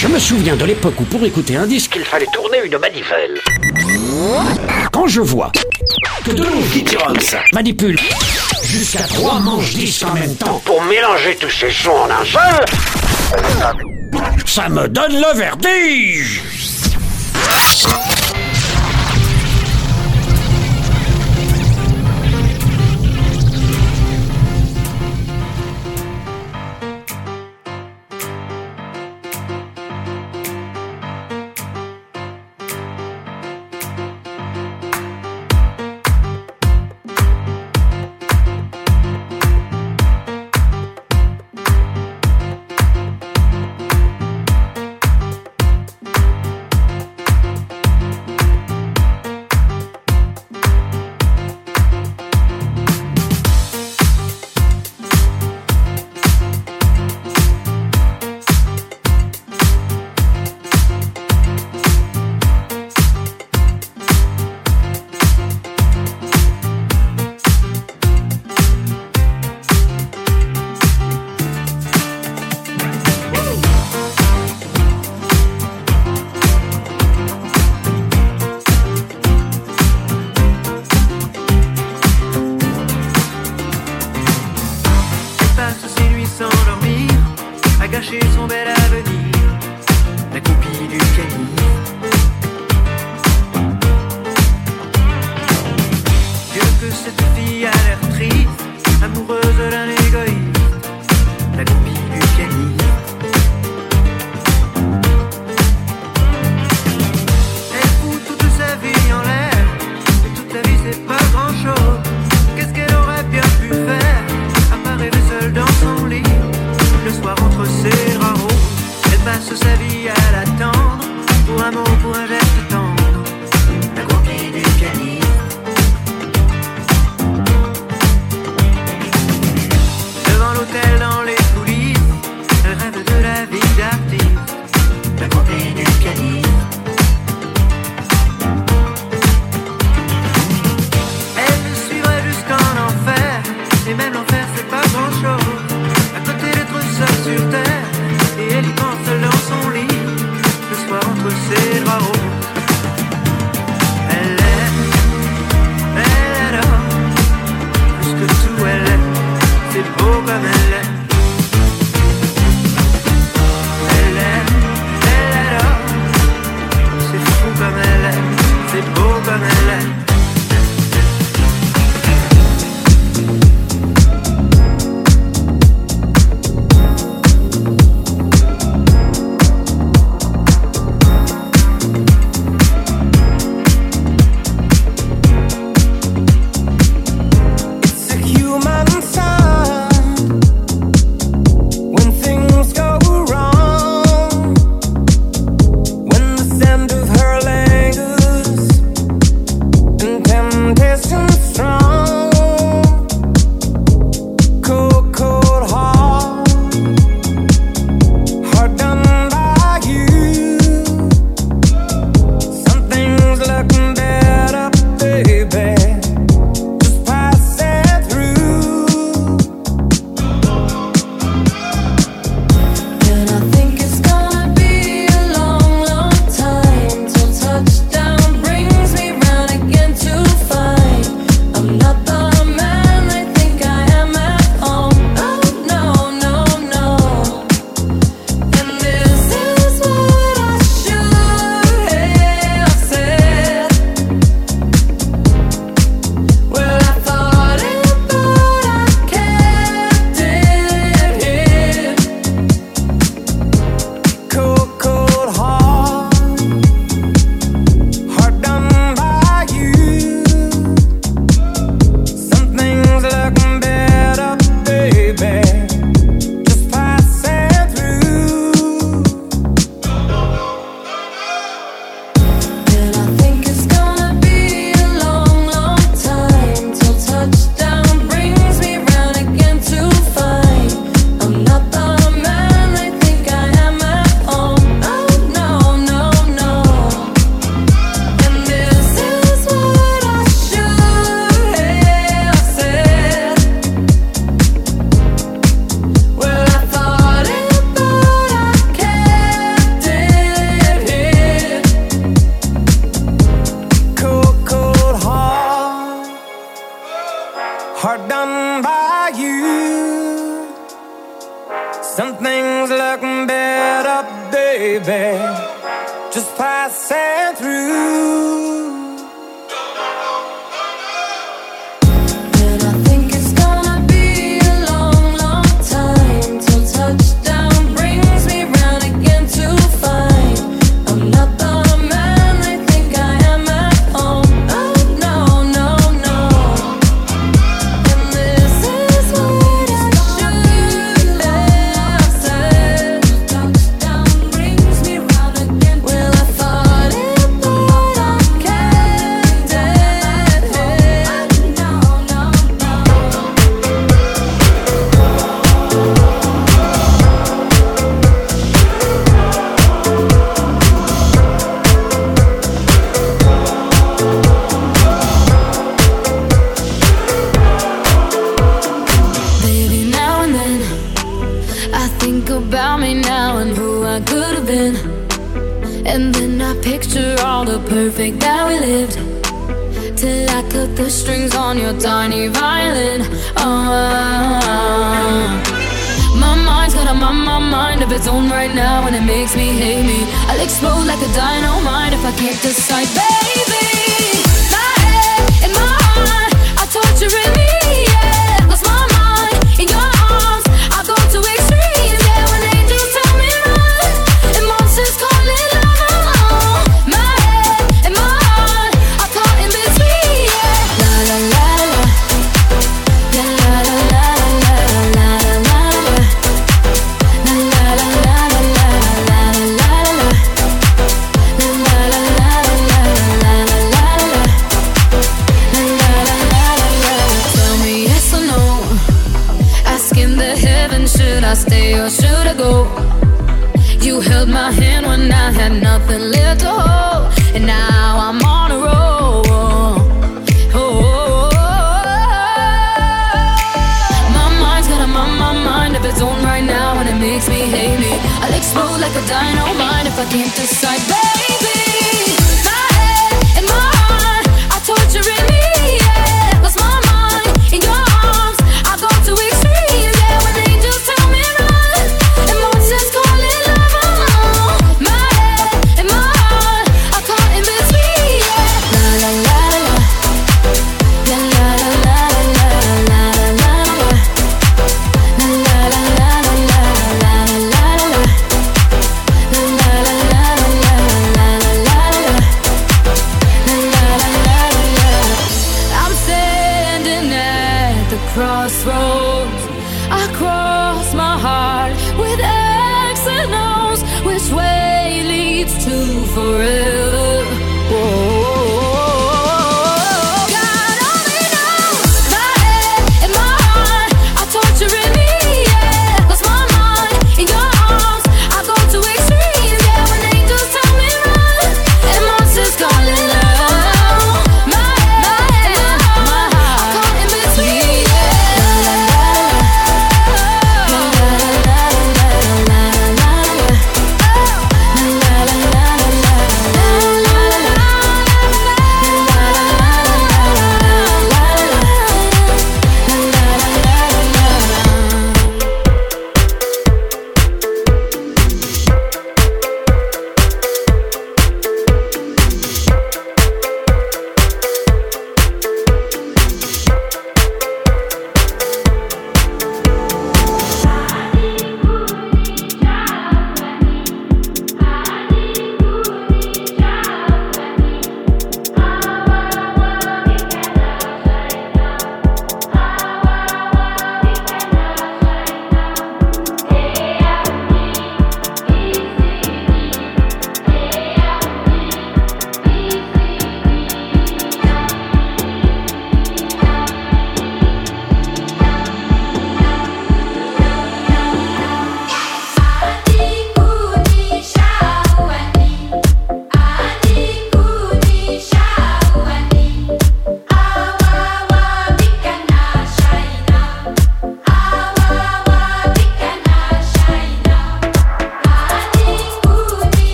Je me souviens de l'époque où pour écouter un disque, il fallait tourner une manivelle. Quand je vois que de longues Kitty manipulent jusqu'à trois manches disques en même temps pour mélanger tous ces sons en un seul, ça me donne le vertige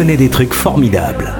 Des trucs formidables.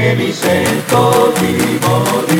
che mi sento di morire.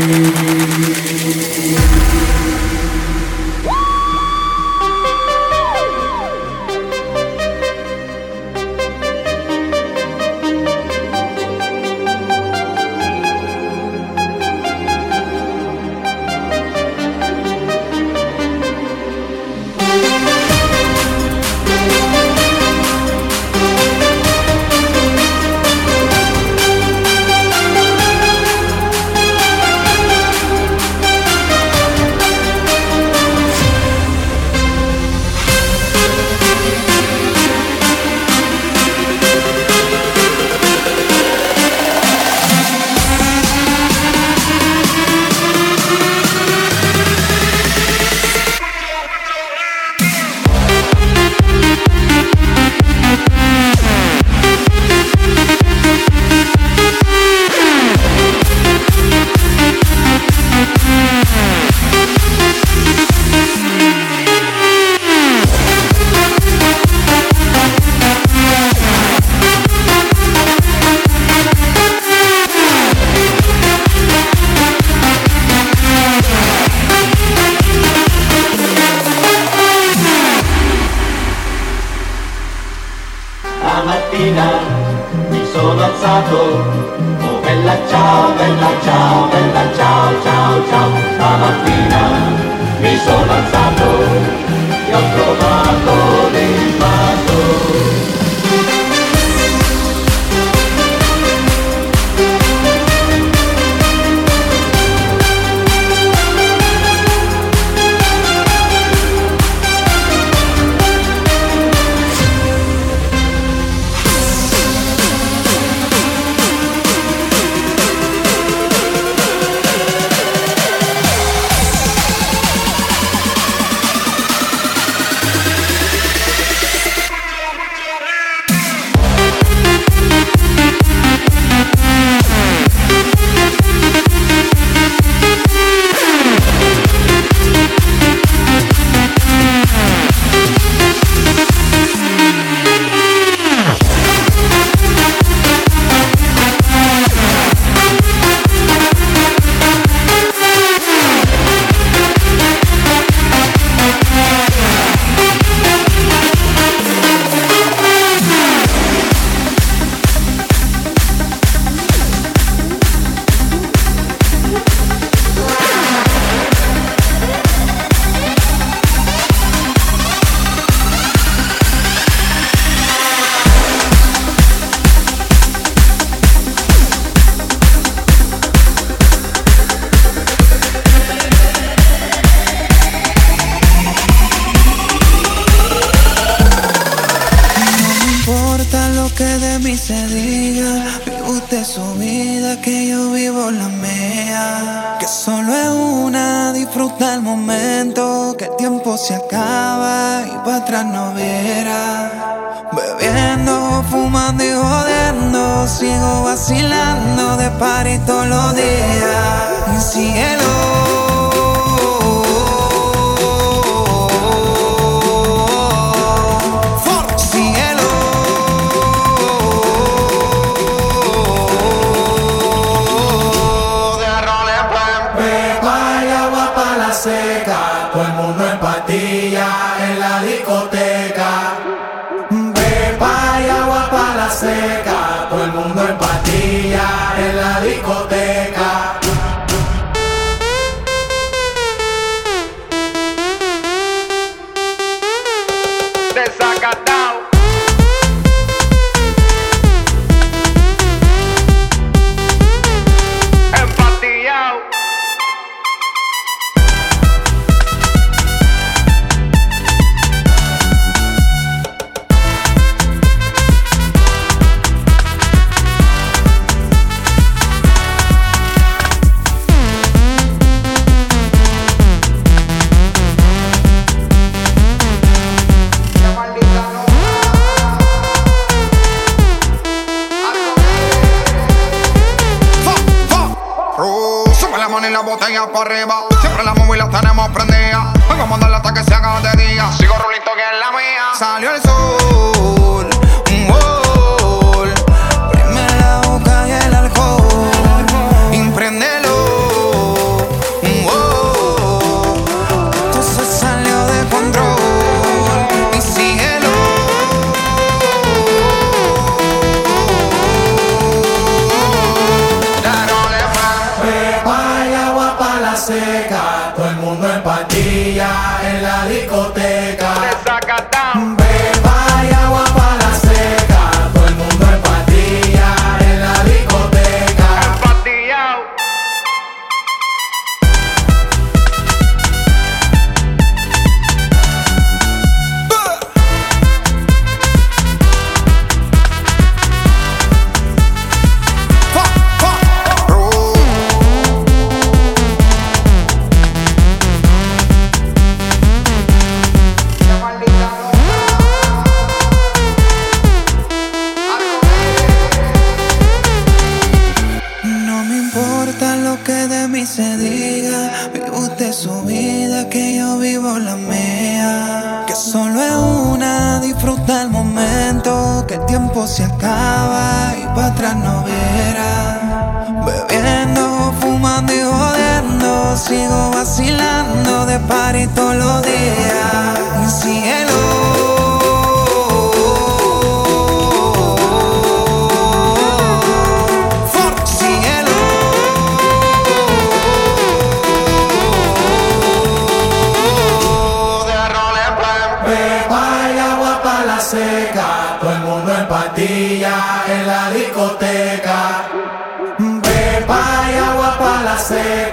Bebiendo, fumando y jodiendo. Sigo vacilando de parito todos los días. Cielo. say